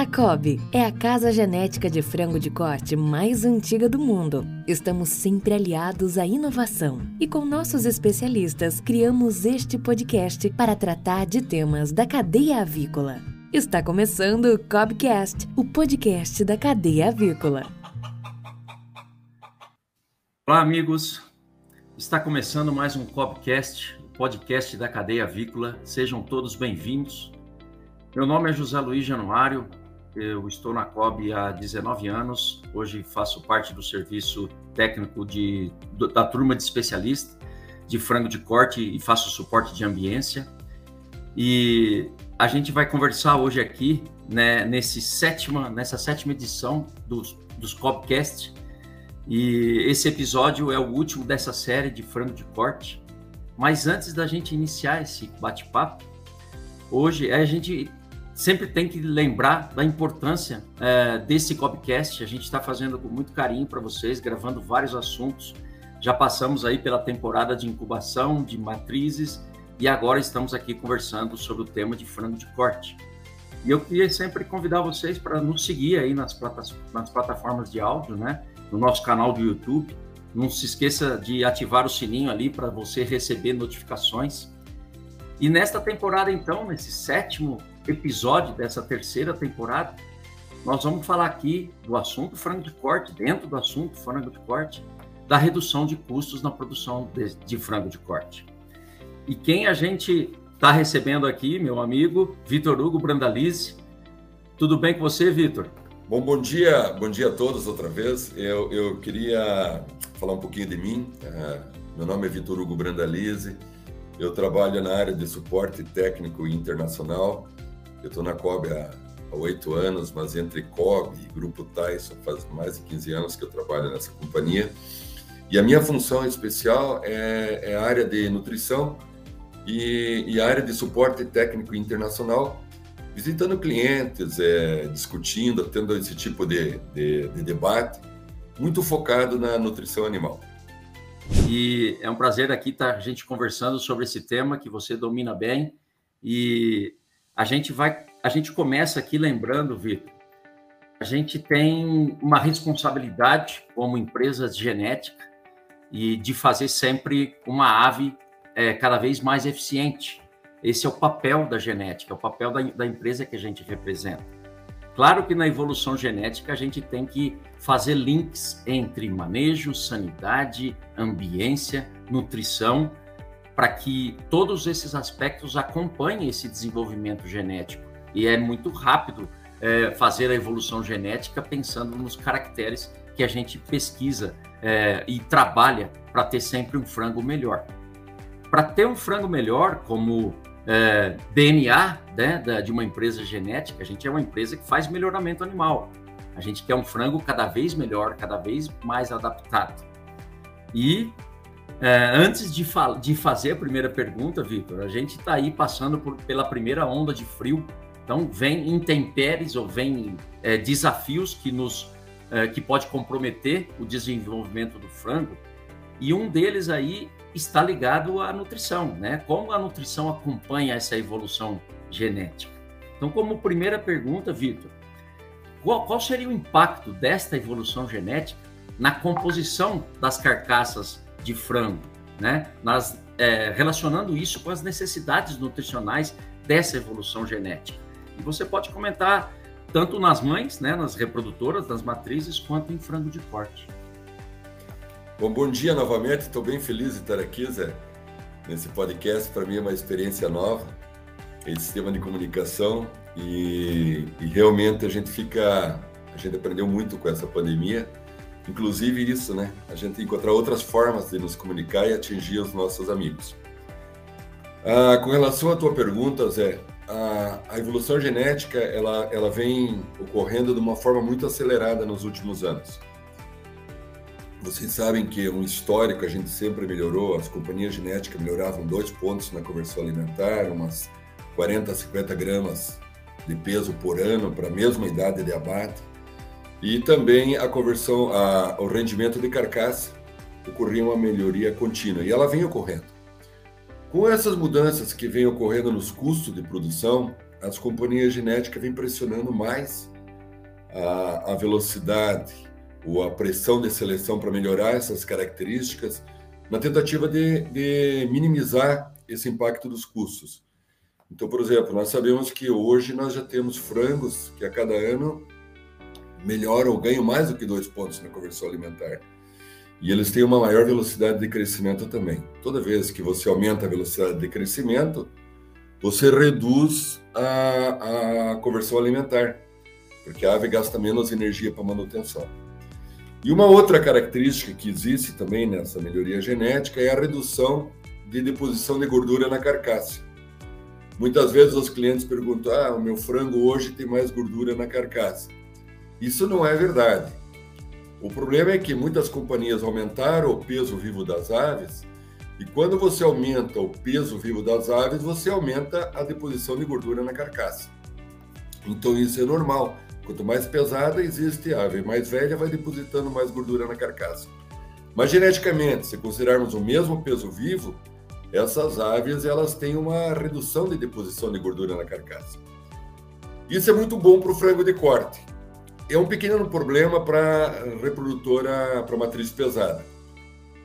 A COB é a casa genética de frango de corte mais antiga do mundo. Estamos sempre aliados à inovação e com nossos especialistas criamos este podcast para tratar de temas da cadeia avícola. Está começando o Cobcast, o podcast da cadeia avícola. Olá, amigos. Está começando mais um Cobcast, o podcast da cadeia avícola. Sejam todos bem-vindos. Meu nome é José Luiz Januário, eu estou na COB há 19 anos. Hoje faço parte do serviço técnico de, da turma de especialista de frango de corte e faço suporte de ambiência. E a gente vai conversar hoje aqui, né, nesse sétima, nessa sétima edição dos, dos COBcast. E esse episódio é o último dessa série de frango de corte. Mas antes da gente iniciar esse bate-papo, hoje a gente sempre tem que lembrar da importância é, desse Cobcast. A gente está fazendo com muito carinho para vocês, gravando vários assuntos. Já passamos aí pela temporada de incubação, de matrizes, e agora estamos aqui conversando sobre o tema de frango de corte. E eu queria sempre convidar vocês para nos seguir aí nas, platas, nas plataformas de áudio, né? No nosso canal do YouTube. Não se esqueça de ativar o sininho ali para você receber notificações. E nesta temporada, então, nesse sétimo episódio dessa terceira temporada, nós vamos falar aqui do assunto frango de corte, dentro do assunto frango de corte, da redução de custos na produção de, de frango de corte. E quem a gente está recebendo aqui, meu amigo Vitor Hugo Brandalize. Tudo bem com você, Vitor? Bom, bom dia, bom dia a todos outra vez. Eu, eu queria falar um pouquinho de mim. Uh, meu nome é Vitor Hugo Brandalize. Eu trabalho na área de suporte técnico internacional eu estou na COB há oito anos, mas entre COB e Grupo Tyson faz mais de 15 anos que eu trabalho nessa companhia. E a minha função especial é, é a área de nutrição e, e, a área de suporte técnico internacional, visitando clientes, é, discutindo, tendo esse tipo de, de, de debate, muito focado na nutrição animal. E é um prazer aqui estar a gente conversando sobre esse tema que você domina bem. E a gente vai, a gente começa aqui lembrando, Vitor, a gente tem uma responsabilidade como empresa de genética e de fazer sempre uma ave é, cada vez mais eficiente. Esse é o papel da genética, é o papel da, da empresa que a gente representa. Claro que na evolução genética a gente tem que fazer links entre manejo, sanidade, ambiência, nutrição para que todos esses aspectos acompanhem esse desenvolvimento genético. E é muito rápido é, fazer a evolução genética pensando nos caracteres que a gente pesquisa é, e trabalha para ter sempre um frango melhor. Para ter um frango melhor, como é, DNA né, de uma empresa genética, a gente é uma empresa que faz melhoramento animal. A gente quer um frango cada vez melhor, cada vez mais adaptado. E é, antes de, fa de, fazer a primeira pergunta, Vitor, a gente está aí passando por, pela primeira onda de frio. Então, vem intempéries ou vem é, desafios que nos é, que pode comprometer o desenvolvimento do frango. E um deles aí está ligado à nutrição, né? Como a nutrição acompanha essa evolução genética. Então, como primeira pergunta, Vitor, qual, qual seria o impacto desta evolução genética na composição das carcaças de frango, né? Nas, é, relacionando isso com as necessidades nutricionais dessa evolução genética. E você pode comentar tanto nas mães, né, nas reprodutoras, nas matrizes, quanto em frango de corte. Bom, bom dia novamente. Estou bem feliz de estar aqui, Zé, nesse podcast. Para mim é uma experiência nova, esse sistema de comunicação e, e realmente a gente fica, a gente aprendeu muito com essa pandemia Inclusive isso, né? A gente encontrar outras formas de nos comunicar e atingir os nossos amigos. Ah, com relação à tua pergunta, Zé, a, a, evolução genética ela, ela vem ocorrendo de uma forma muito acelerada nos últimos anos. Vocês sabem que um histórico a gente sempre melhorou, as companhias genéticas melhoravam dois pontos na conversão alimentar, umas 40 a 50 gramas de peso por ano para a mesma idade de abate. E também a conversão, a, o rendimento de carcaça ocorria uma melhoria contínua e ela vem ocorrendo. Com essas mudanças que vêm ocorrendo nos custos de produção, as companhias genéticas vêm pressionando mais a, a velocidade ou a pressão de seleção para melhorar essas características, na tentativa de, de minimizar esse impacto dos custos. Então, por exemplo, nós sabemos que hoje nós já temos frangos que a cada ano melhoram ou ganham mais do que dois pontos na conversão alimentar. E eles têm uma maior velocidade de crescimento também. Toda vez que você aumenta a velocidade de crescimento, você reduz a, a conversão alimentar, porque a ave gasta menos energia para manutenção. E uma outra característica que existe também nessa melhoria genética é a redução de deposição de gordura na carcaça. Muitas vezes os clientes perguntam: ah, o meu frango hoje tem mais gordura na carcaça. Isso não é verdade. O problema é que muitas companhias aumentaram o peso vivo das aves, e quando você aumenta o peso vivo das aves, você aumenta a deposição de gordura na carcaça. Então isso é normal. Quanto mais pesada existe a ave mais velha, vai depositando mais gordura na carcaça. Mas geneticamente, se considerarmos o mesmo peso vivo, essas aves elas têm uma redução de deposição de gordura na carcaça. Isso é muito bom para o frango de corte. É um pequeno problema para reprodutora, para matriz pesada,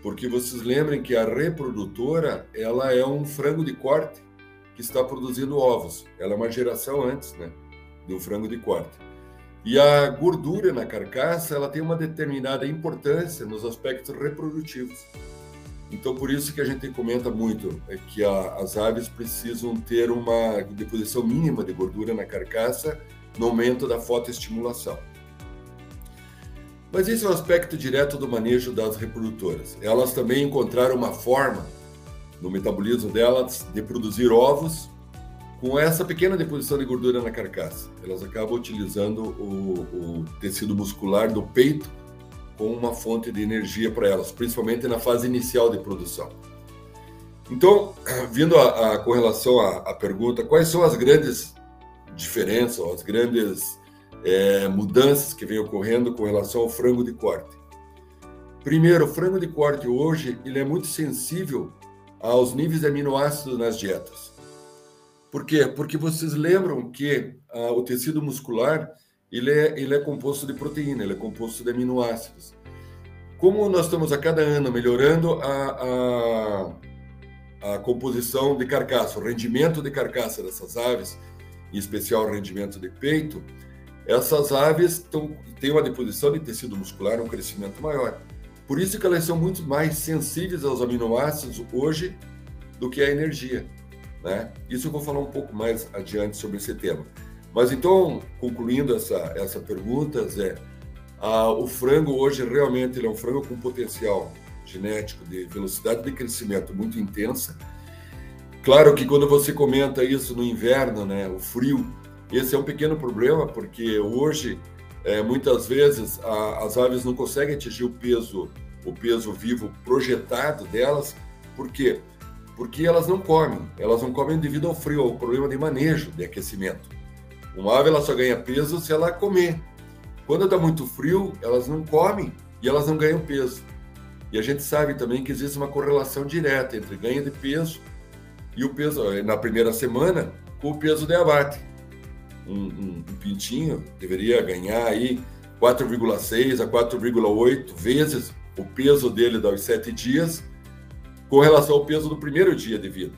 porque vocês lembrem que a reprodutora ela é um frango de corte que está produzindo ovos. Ela é uma geração antes, né, do frango de corte. E a gordura na carcaça ela tem uma determinada importância nos aspectos reprodutivos. Então, por isso que a gente comenta muito é que a, as aves precisam ter uma deposição mínima de gordura na carcaça no momento da fotoestimulação. Mas esse é um aspecto direto do manejo das reprodutoras. Elas também encontraram uma forma no metabolismo delas de produzir ovos com essa pequena deposição de gordura na carcaça. Elas acabam utilizando o, o tecido muscular do peito como uma fonte de energia para elas, principalmente na fase inicial de produção. Então, vindo a, a com relação à, à, pergunta, quais são as grandes diferenças, as grandes é, mudanças que vem ocorrendo com relação ao frango de corte? Primeiro, o frango de corte hoje ele é muito sensível aos níveis de aminoácidos nas dietas. Por quê? Porque vocês lembram que ah, o tecido muscular ele é, ele é composto de proteína, ele é composto de aminoácidos. Como nós estamos a cada ano melhorando a, a, a composição de carcaça, o rendimento de carcaça dessas aves, em especial o rendimento de peito, essas aves tão, têm uma deposição de tecido muscular, um crescimento maior. Por isso que elas são muito mais sensíveis aos aminoácidos hoje do que à energia. Né? Isso eu vou falar um pouco mais adiante sobre esse tema. Mas então, concluindo essa, essa pergunta, Zé, a, o frango hoje realmente ele é um frango com potencial genético de velocidade de crescimento muito intensa. Claro que quando você comenta isso no inverno, né, o frio, esse é um pequeno problema, porque hoje, é, muitas vezes, a, as aves não conseguem atingir o peso, o peso vivo projetado delas, por quê? Porque elas não comem, elas não comem devido ao frio, ao problema de manejo, de aquecimento. Uma ave ela só ganha peso se ela comer. Quando está muito frio, elas não comem e elas não ganham peso. E a gente sabe também que existe uma correlação direta entre ganho de peso e o peso na primeira semana com o peso de abate. Um, um, um pintinho deveria ganhar aí 4,6 a 4,8 vezes o peso dele dos sete dias com relação ao peso do primeiro dia de vida.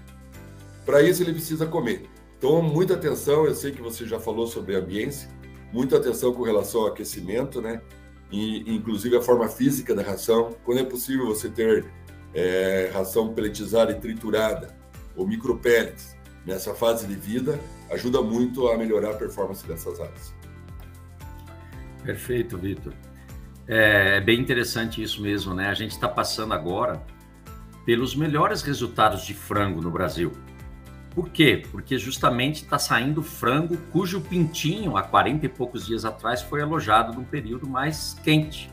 Para isso ele precisa comer. Então, muita atenção, eu sei que você já falou sobre ambiência, muita atenção com relação ao aquecimento, né? E, inclusive a forma física da ração. Quando é possível você ter é, ração peletizada e triturada, ou micropellets, nessa fase de vida, ajuda muito a melhorar a performance dessas aves. Perfeito, Vitor. É, é bem interessante isso mesmo, né? A gente está passando agora pelos melhores resultados de frango no Brasil. Por quê? Porque justamente está saindo frango cujo pintinho, há 40 e poucos dias atrás, foi alojado num período mais quente.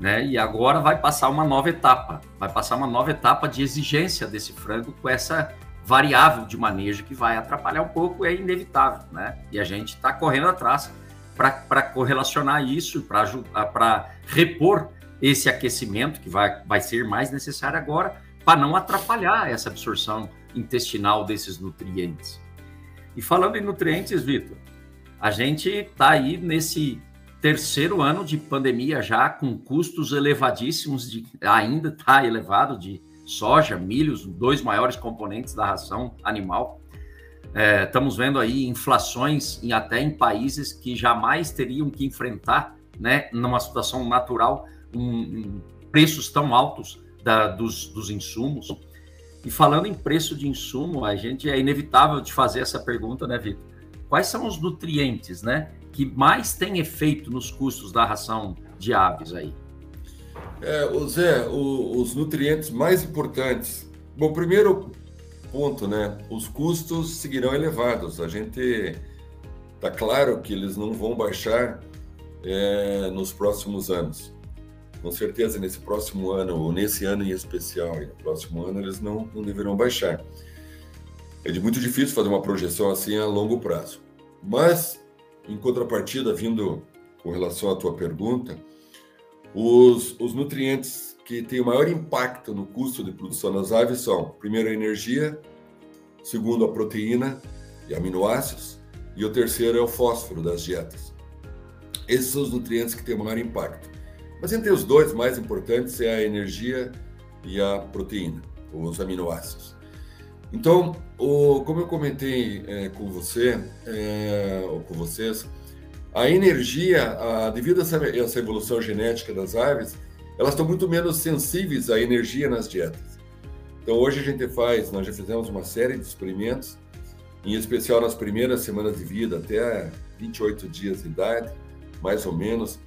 Né? E agora vai passar uma nova etapa. Vai passar uma nova etapa de exigência desse frango com essa variável de manejo que vai atrapalhar um pouco, é inevitável. Né? E a gente está correndo atrás para correlacionar isso, para repor esse aquecimento que vai, vai ser mais necessário agora, para não atrapalhar essa absorção intestinal desses nutrientes. E falando em nutrientes, Vitor, a gente está aí nesse terceiro ano de pandemia já com custos elevadíssimos, de, ainda está elevado de soja, milho, os dois maiores componentes da ração animal. É, estamos vendo aí inflações em, até em países que jamais teriam que enfrentar, né, numa situação natural, um, um, preços tão altos da, dos, dos insumos. E falando em preço de insumo, a gente é inevitável de fazer essa pergunta, né, Vitor? Quais são os nutrientes, né, que mais têm efeito nos custos da ração de aves aí? É, o Zé, o, os nutrientes mais importantes. Bom, primeiro ponto, né? Os custos seguirão elevados. A gente tá claro que eles não vão baixar é, nos próximos anos. Com certeza, nesse próximo ano, ou nesse ano em especial, e no próximo ano, eles não, não deverão baixar. É de muito difícil fazer uma projeção assim a longo prazo. Mas, em contrapartida, vindo com relação à tua pergunta, os, os nutrientes que têm o maior impacto no custo de produção das aves são, primeiro, a energia, segundo, a proteína e aminoácidos, e o terceiro é o fósforo das dietas. Esses são os nutrientes que têm o maior impacto. Mas entre os dois mais importantes é a energia e a proteína, os aminoácidos. Então, o, como eu comentei é, com você, é, ou com vocês, a energia, a, devido a essa, essa, evolução genética das aves, elas estão muito menos sensíveis à energia nas dietas. Então, hoje a gente faz, nós já fizemos uma série de experimentos, em especial nas primeiras semanas de vida, até 28 dias de idade, mais ou menos,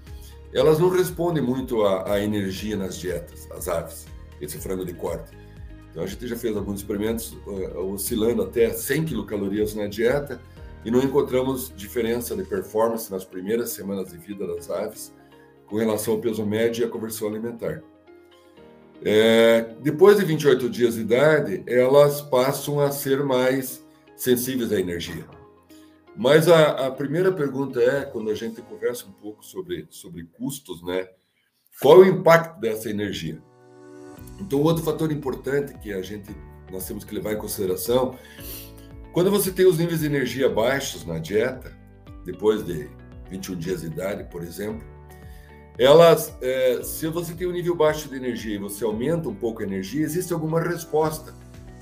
elas não respondem muito à, energia nas dietas, as aves, esse frango de corte. Então a gente já fez alguns experimentos uh, oscilando até 100 quilocalorias na dieta e não encontramos diferença de performance nas primeiras semanas de vida das aves com relação ao peso médio e à conversão alimentar. É, depois de 28 dias de idade, elas passam a ser mais sensíveis à energia. Mas a, a, primeira pergunta é, quando a gente conversa um pouco sobre, sobre custos, né? Qual é o impacto dessa energia? Então, outro fator importante que a gente nós temos que levar em consideração, quando você tem os níveis de energia baixos na dieta, depois de 21 dias de idade, por exemplo, elas, é, se você tem um nível baixo de energia e você aumenta um pouco a energia, existe alguma resposta,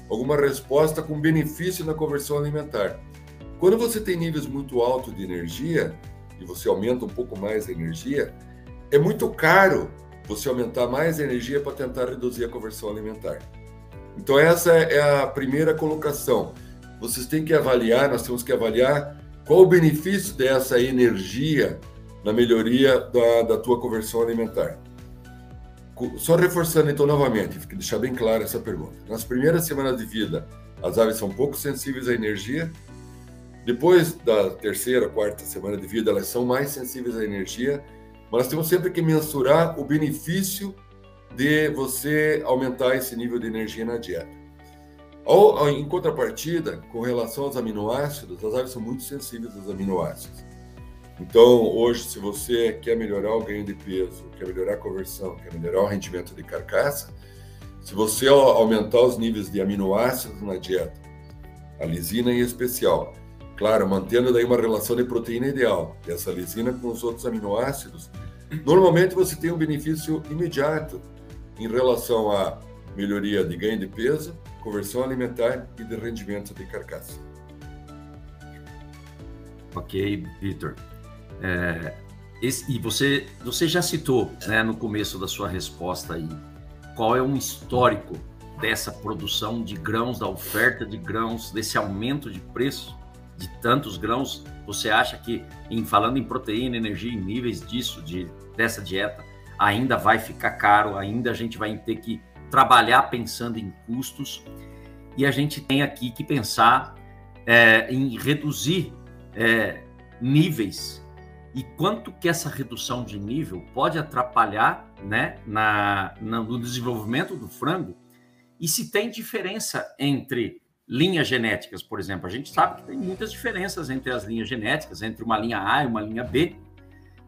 alguma resposta com benefício na conversão alimentar. Quando você tem níveis muito altos de energia e você aumenta um pouco mais a energia, é muito caro você aumentar mais a energia para tentar reduzir a conversão alimentar. Então essa é a primeira colocação. Vocês têm que avaliar, nós temos que avaliar qual o benefício dessa energia na melhoria da, da tua conversão alimentar. Só reforçando então novamente, deixar bem clara essa pergunta. Nas primeiras semanas de vida, as aves são pouco sensíveis à energia depois da terceira, quarta semana de vida, elas são mais sensíveis à energia, mas nós temos sempre que mensurar o benefício de você aumentar esse nível de energia na dieta. Ou, em contrapartida, com relação aos aminoácidos, as aves são muito sensíveis aos aminoácidos. Então, hoje, se você quer melhorar o ganho de peso, quer melhorar a conversão, quer melhorar o rendimento de carcaça, se você aumentar os níveis de aminoácidos na dieta, a lisina em especial, Claro, mantendo daí uma relação de proteína ideal, essa lisina com os outros aminoácidos, normalmente você tem um benefício imediato em relação à melhoria de ganho de peso, conversão alimentar e de rendimento de carcaça. Ok, Vitor. É, e você, você já citou né, no começo da sua resposta aí qual é um histórico dessa produção de grãos, da oferta de grãos, desse aumento de preço de tantos grãos, você acha que, em falando em proteína, energia, em níveis disso, de, dessa dieta, ainda vai ficar caro, ainda a gente vai ter que trabalhar pensando em custos. E a gente tem aqui que pensar é, em reduzir é, níveis. E quanto que essa redução de nível pode atrapalhar né, na, na, no desenvolvimento do frango? E se tem diferença entre linhas genéticas, por exemplo. A gente sabe que tem muitas diferenças entre as linhas genéticas, entre uma linha A e uma linha B,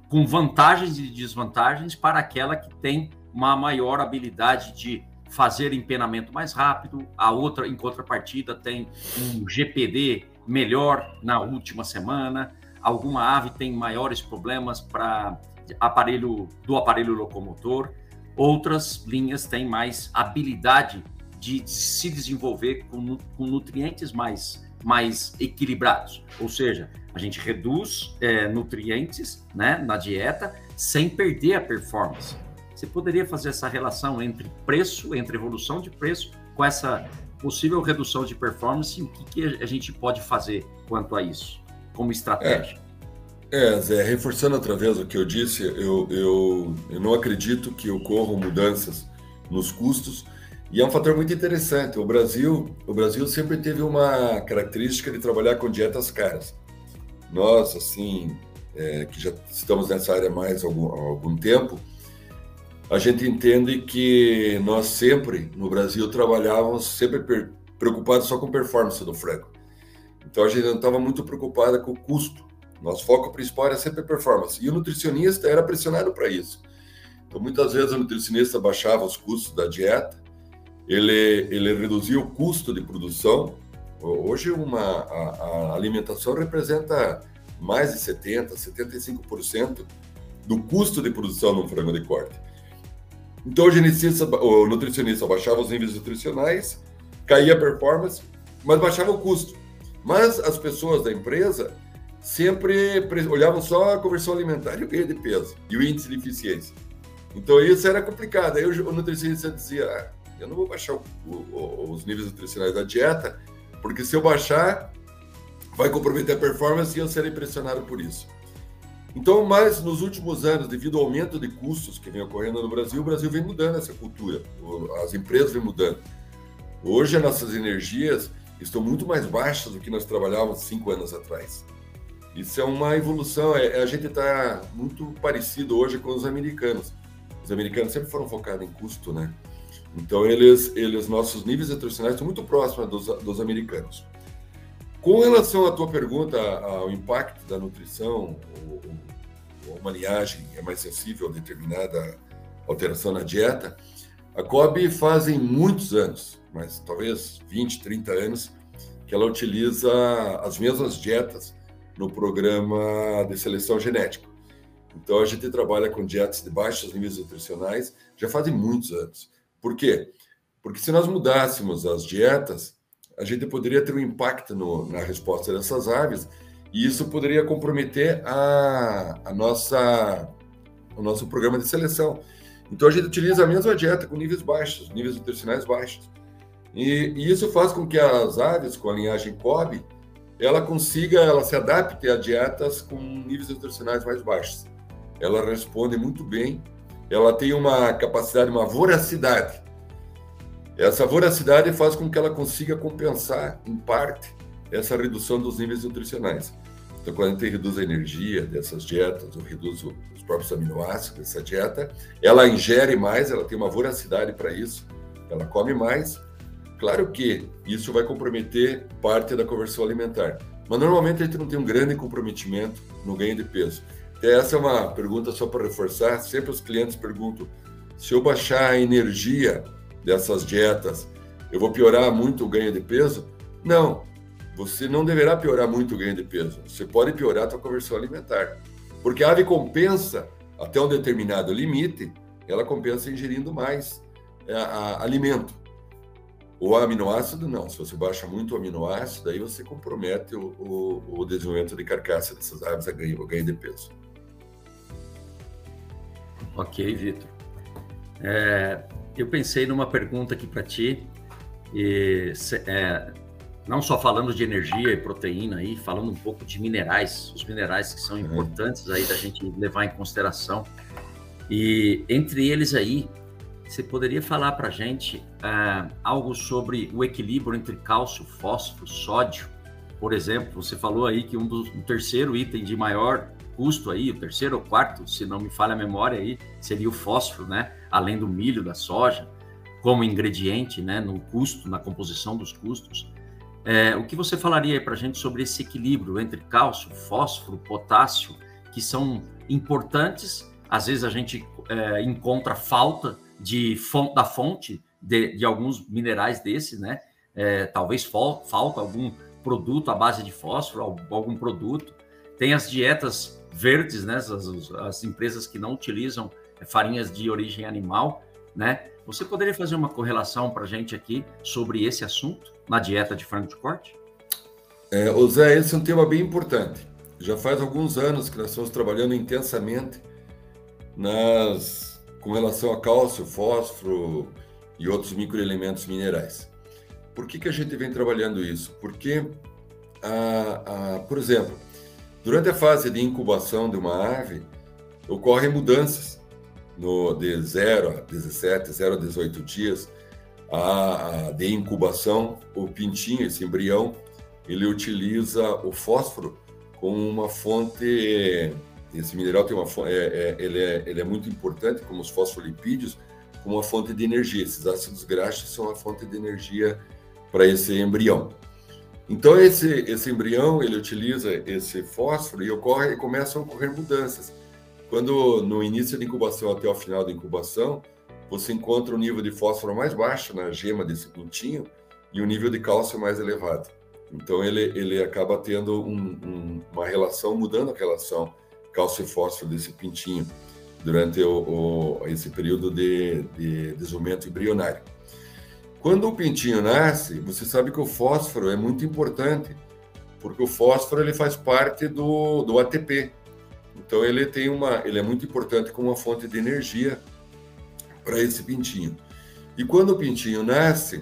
com vantagens e desvantagens para aquela que tem uma maior habilidade de fazer empenamento mais rápido, a outra, em contrapartida, tem um GPD melhor na última semana, alguma ave tem maiores problemas para aparelho do aparelho locomotor, outras linhas têm mais habilidade de se desenvolver com, com nutrientes mais, mais equilibrados. Ou seja, a gente reduz é, nutrientes né, na dieta sem perder a performance. Você poderia fazer essa relação entre preço, entre evolução de preço, com essa possível redução de performance o que, que a gente pode fazer quanto a isso, como estratégia? É, é, Zé, reforçando outra vez o que eu disse, eu, eu, eu não acredito que ocorram mudanças nos custos, e é um fator muito interessante. O Brasil, o Brasil sempre teve uma característica de trabalhar com dietas caras. Nós, assim, é, que já estamos nessa área mais algum, algum tempo, a gente entende que nós sempre, no Brasil, trabalhávamos sempre preocupados só com performance do frango. Então a gente não estava muito preocupada com o custo. Nosso foco principal era sempre performance. E o nutricionista era pressionado para isso. Então muitas vezes o nutricionista baixava os custos da dieta, ele, ele reduzia o custo de produção. Hoje uma, a, a alimentação representa mais de 70%, 75% do custo de produção de um frango de corte. Então o, geneticista, o nutricionista baixava os níveis nutricionais, caía a performance, mas baixava o custo. Mas as pessoas da empresa sempre olhavam só a conversão alimentar e o ganho de peso e o índice de eficiência. Então isso era complicado. Aí o nutricionista dizia: ah, eu não vou baixar o, o, os níveis nutricionais da dieta, porque se eu baixar, vai comprometer a performance e eu serei pressionado por isso. Então, mas nos últimos anos, devido ao aumento de custos que vem ocorrendo no Brasil, o Brasil vem mudando essa cultura, as empresas vêm mudando. Hoje, as nossas energias estão muito mais baixas do que nós trabalhávamos cinco anos atrás. Isso é uma evolução, é, a gente está muito parecido hoje com os americanos. Os americanos sempre foram focados em custo, né? Então, eles, eles nossos níveis nutricionais estão muito próximos dos, dos americanos. Com relação à tua pergunta ao impacto da nutrição, ou, uma linhagem é mais sensível a determinada alteração na dieta, a COB fazem muitos anos, mas talvez 20, 30 anos, que ela utiliza as mesmas dietas no programa de seleção genética. Então a gente trabalha com dietas de baixos níveis nutricionais já fazem muitos anos. Por quê? Porque se nós mudássemos as dietas, a gente poderia ter um impacto no, na resposta dessas aves e isso poderia comprometer a, a nossa, o nosso programa de seleção. Então a gente utiliza a mesma dieta com níveis baixos, níveis nutricionais baixos. E, e isso faz com que as aves com a linhagem COB, ela consiga, ela se adapte a dietas com níveis nutricionais mais baixos. Ela responde muito bem, ela tem uma capacidade, uma voracidade essa voracidade faz com que ela consiga compensar, em parte, essa redução dos níveis nutricionais. Então, quando a gente reduz a energia dessas dietas, ou reduz os próprios aminoácidos dessa dieta, ela ingere mais, ela tem uma voracidade para isso, ela come mais. Claro que isso vai comprometer parte da conversão alimentar, mas normalmente a gente não tem um grande comprometimento no ganho de peso. essa é uma pergunta só para reforçar: sempre os clientes perguntam se eu baixar a energia dessas dietas, eu vou piorar muito o ganho de peso? Não, você não deverá piorar muito o ganho de peso. Você pode piorar a sua conversão alimentar. Porque a ave compensa até um determinado limite, ela compensa ingerindo mais é, a, a, alimento. O aminoácido, não. Se você baixa muito o aminoácido, aí você compromete o, o, o desenvolvimento de carcaça dessas aves a ganho, o ganho de peso. Ok, Vitor. É, eu pensei numa pergunta aqui para ti, e, é, não só falando de energia e proteína aí, falando um pouco de minerais, os minerais que são importantes aí da gente levar em consideração. E entre eles aí, você poderia falar para a gente uh, algo sobre o equilíbrio entre cálcio, fósforo, sódio? Por exemplo, você falou aí que um dos, um terceiro item de maior custo aí, o terceiro ou quarto, se não me falha a memória aí, seria o fósforo, né? Além do milho, da soja, como ingrediente, né? No custo, na composição dos custos. É, o que você falaria para a gente sobre esse equilíbrio entre cálcio, fósforo, potássio, que são importantes? Às vezes a gente é, encontra falta de fonte, da fonte de, de alguns minerais desses, né? É, talvez falta algum produto à base de fósforo, algum produto. Tem as dietas verdes, né? As, as empresas que não utilizam farinhas de origem animal, né? Você poderia fazer uma correlação para a gente aqui sobre esse assunto na dieta de frango de corte? É, Zé, esse é um tema bem importante. Já faz alguns anos que nós estamos trabalhando intensamente nas, com relação a cálcio, fósforo e outros microelementos minerais. Por que, que a gente vem trabalhando isso? Porque, a, a, por exemplo, durante a fase de incubação de uma ave, ocorrem mudanças no, de 0 a 17, 0 a 18 dias a, a, de incubação, o pintinho, esse embrião, ele utiliza o fósforo como uma fonte. Esse mineral tem uma é, é, ele, é, ele é muito importante, como os fosfolipídios, como uma fonte de energia. Esses ácidos graxos são a fonte de energia para esse embrião. Então esse esse embrião ele utiliza esse fósforo e ocorre e começam a ocorrer mudanças. Quando no início da incubação até o final da incubação, você encontra o nível de fósforo mais baixo na gema desse pintinho e o nível de cálcio mais elevado. Então ele, ele acaba tendo um, um, uma relação, mudando a relação cálcio e fósforo desse pintinho durante o, o, esse período de, de desenvolvimento embrionário. Quando o pintinho nasce, você sabe que o fósforo é muito importante, porque o fósforo ele faz parte do, do ATP. Então ele tem uma, ele é muito importante como uma fonte de energia para esse pintinho. E quando o pintinho nasce,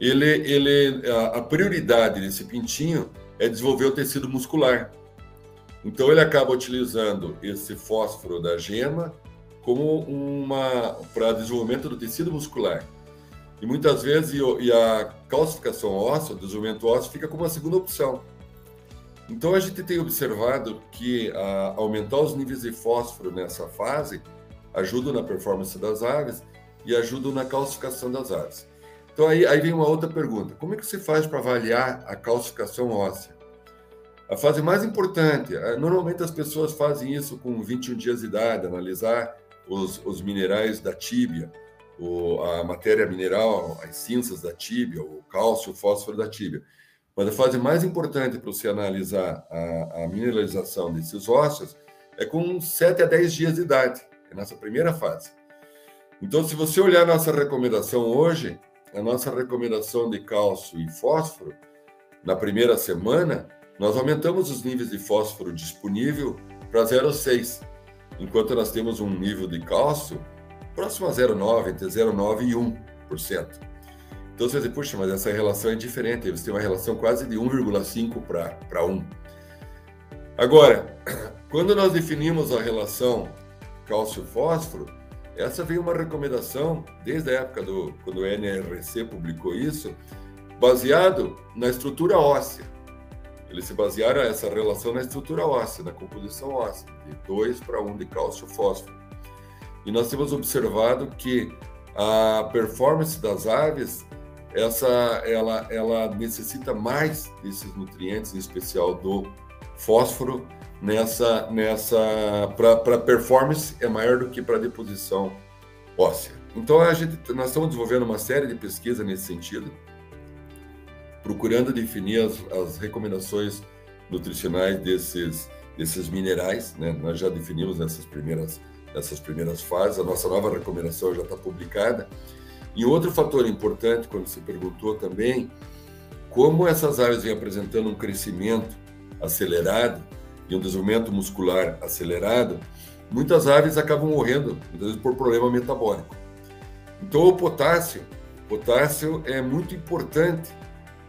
ele, ele, a, a prioridade desse pintinho é desenvolver o tecido muscular. Então ele acaba utilizando esse fósforo da gema como uma para desenvolvimento do tecido muscular. E muitas vezes e, a calcificação óssea, o desenvolvimento ósseo fica como a segunda opção. Então a gente tem observado que a, aumentar os níveis de fósforo nessa fase ajuda na performance das aves e ajuda na calcificação das aves. Então aí, aí vem uma outra pergunta: como é que se faz para avaliar a calcificação óssea? A fase mais importante, eh, normalmente as pessoas fazem isso com 21 dias de idade, analisar os, os minerais da tíbia, o, a matéria mineral, as cinzas da tíbia, o cálcio, o fósforo da tíbia. Mas a fase mais importante para você analisar a, a mineralização desses ossos é com 7 a 10 dias de idade, é nessa primeira fase. Então, se você olhar nossa recomendação hoje, a nossa recomendação de cálcio e fósforo, na primeira semana, nós aumentamos os níveis de fósforo disponível para 0,6, enquanto nós temos um nível de cálcio próximo a 0,9, entre 0,9 e 1%. Então você diz, puxa, mas essa relação é diferente, você tem uma relação quase de 1,5 para 1. Agora, quando nós definimos a relação cálcio-fósforo, essa veio uma recomendação desde a época do quando o NRC publicou isso, baseado na estrutura óssea. Eles se basearam essa relação na estrutura óssea, na composição óssea, de 2 para 1 de cálcio fósforo. E nós temos observado que a performance das aves, essa, ela, ela necessita mais desses nutrientes, em especial do fósforo, nessa nessa para performance é maior do que para deposição óssea. Então a gente nós estamos desenvolvendo uma série de pesquisas nesse sentido, procurando definir as, as recomendações nutricionais desses desses minerais, né? Nós já definimos essas primeiras essas primeiras fases. A nossa nova recomendação já está publicada. E outro fator importante, quando você perguntou também, como essas aves vêm apresentando um crescimento acelerado, e um desenvolvimento muscular acelerado, muitas aves acabam morrendo, muitas vezes por problema metabólico. Então, o potássio, potássio é muito importante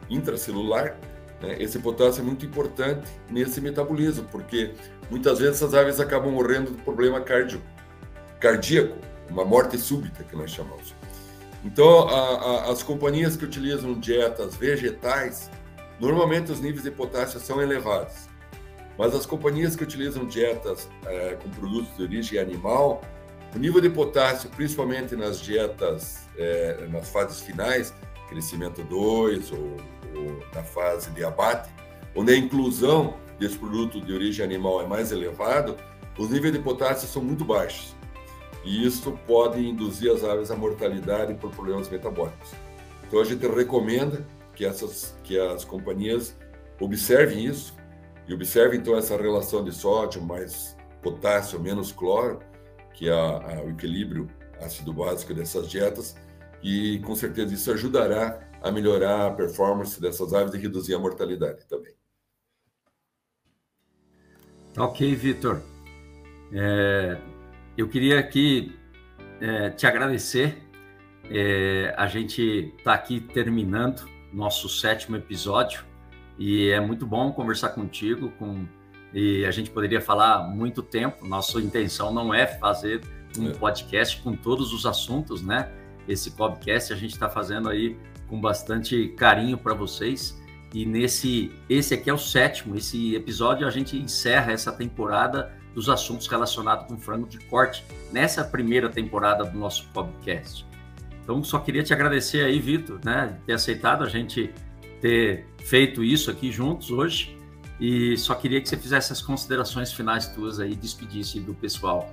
intracelular. Né? Esse potássio é muito importante nesse metabolismo, porque muitas vezes essas aves acabam morrendo do problema cardio, cardíaco, uma morte súbita que nós chamamos. Então, a, a, as companhias que utilizam dietas vegetais, normalmente os níveis de potássio são elevados. Mas as companhias que utilizam dietas é, com produtos de origem animal, o nível de potássio, principalmente nas dietas, é, nas fases finais, crescimento 2 ou, ou, na fase de abate, onde a inclusão desse produto de origem animal é mais elevado, os níveis de potássio são muito baixos. E isso pode induzir as aves à mortalidade por problemas metabólicos. Então a gente recomenda que essas que as companhias observem isso e observem então essa relação de sódio mais potássio menos cloro, que é a, a, o equilíbrio ácido básico dessas dietas, e com certeza isso ajudará a melhorar a performance dessas aves e reduzir a mortalidade também. Ok, Vitor. É, eu queria aqui é, te agradecer. É, a gente está aqui terminando nosso sétimo episódio e é muito bom conversar contigo. Com, e a gente poderia falar muito tempo. Nossa intenção não é fazer um é. podcast com todos os assuntos, né? Esse podcast a gente está fazendo aí com bastante carinho para vocês. E nesse, esse aqui é o sétimo. Esse episódio a gente encerra essa temporada dos assuntos relacionados com frango de corte nessa primeira temporada do nosso podcast. Então, só queria te agradecer aí, Vitor, né, ter aceitado a gente ter feito isso aqui juntos hoje. E só queria que você fizesse as considerações finais tuas aí, despedisse do pessoal.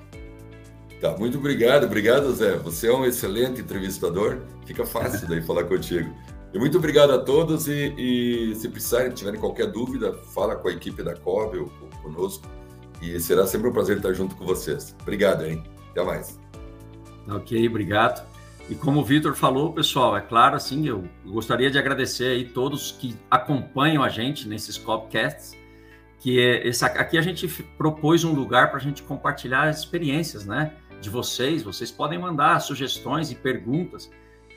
Tá, muito obrigado, obrigado, Zé. Você é um excelente entrevistador, fica fácil daí falar contigo. E muito obrigado a todos e, e se precisarem, tiverem qualquer dúvida, fala com a equipe da COB ou conosco e será sempre um prazer estar junto com vocês. Obrigado, hein? Até mais. Ok, obrigado. E como o Vitor falou, pessoal, é claro, assim, eu gostaria de agradecer aí todos que acompanham a gente nesses Copcasts, que é essa, aqui a gente propôs um lugar para a gente compartilhar as experiências, né, de vocês. Vocês podem mandar sugestões e perguntas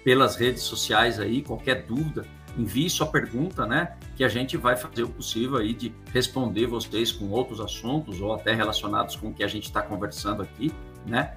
pelas redes sociais aí, qualquer dúvida, envie sua pergunta, né, que a gente vai fazer o possível aí de responder vocês com outros assuntos ou até relacionados com o que a gente está conversando aqui, né.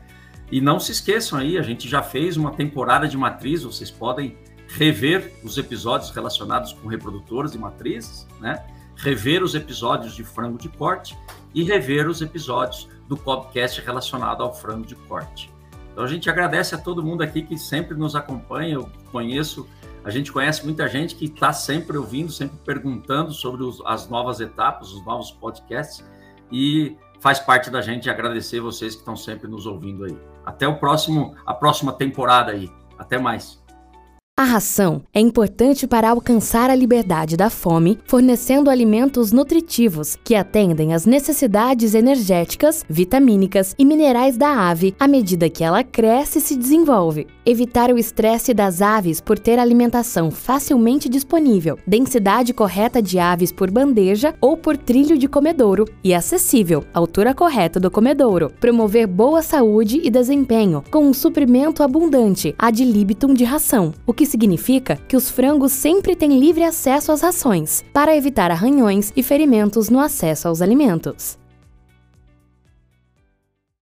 E não se esqueçam aí, a gente já fez uma temporada de matriz, vocês podem rever os episódios relacionados com reprodutores e matrizes, né? Rever os episódios de frango de corte e rever os episódios do podcast relacionado ao frango de corte. Então a gente agradece a todo mundo aqui que sempre nos acompanha. Eu conheço, a gente conhece muita gente que está sempre ouvindo, sempre perguntando sobre os, as novas etapas, os novos podcasts. E faz parte da gente agradecer vocês que estão sempre nos ouvindo aí. Até o próximo, a próxima temporada aí. Até mais. A ração é importante para alcançar a liberdade da fome, fornecendo alimentos nutritivos que atendem às necessidades energéticas, vitamínicas e minerais da ave à medida que ela cresce e se desenvolve. Evitar o estresse das aves por ter alimentação facilmente disponível, densidade correta de aves por bandeja ou por trilho de comedouro e acessível, altura correta do comedouro. Promover boa saúde e desempenho com um suprimento abundante ad libitum de ração, o que significa que os frangos sempre têm livre acesso às rações, para evitar arranhões e ferimentos no acesso aos alimentos.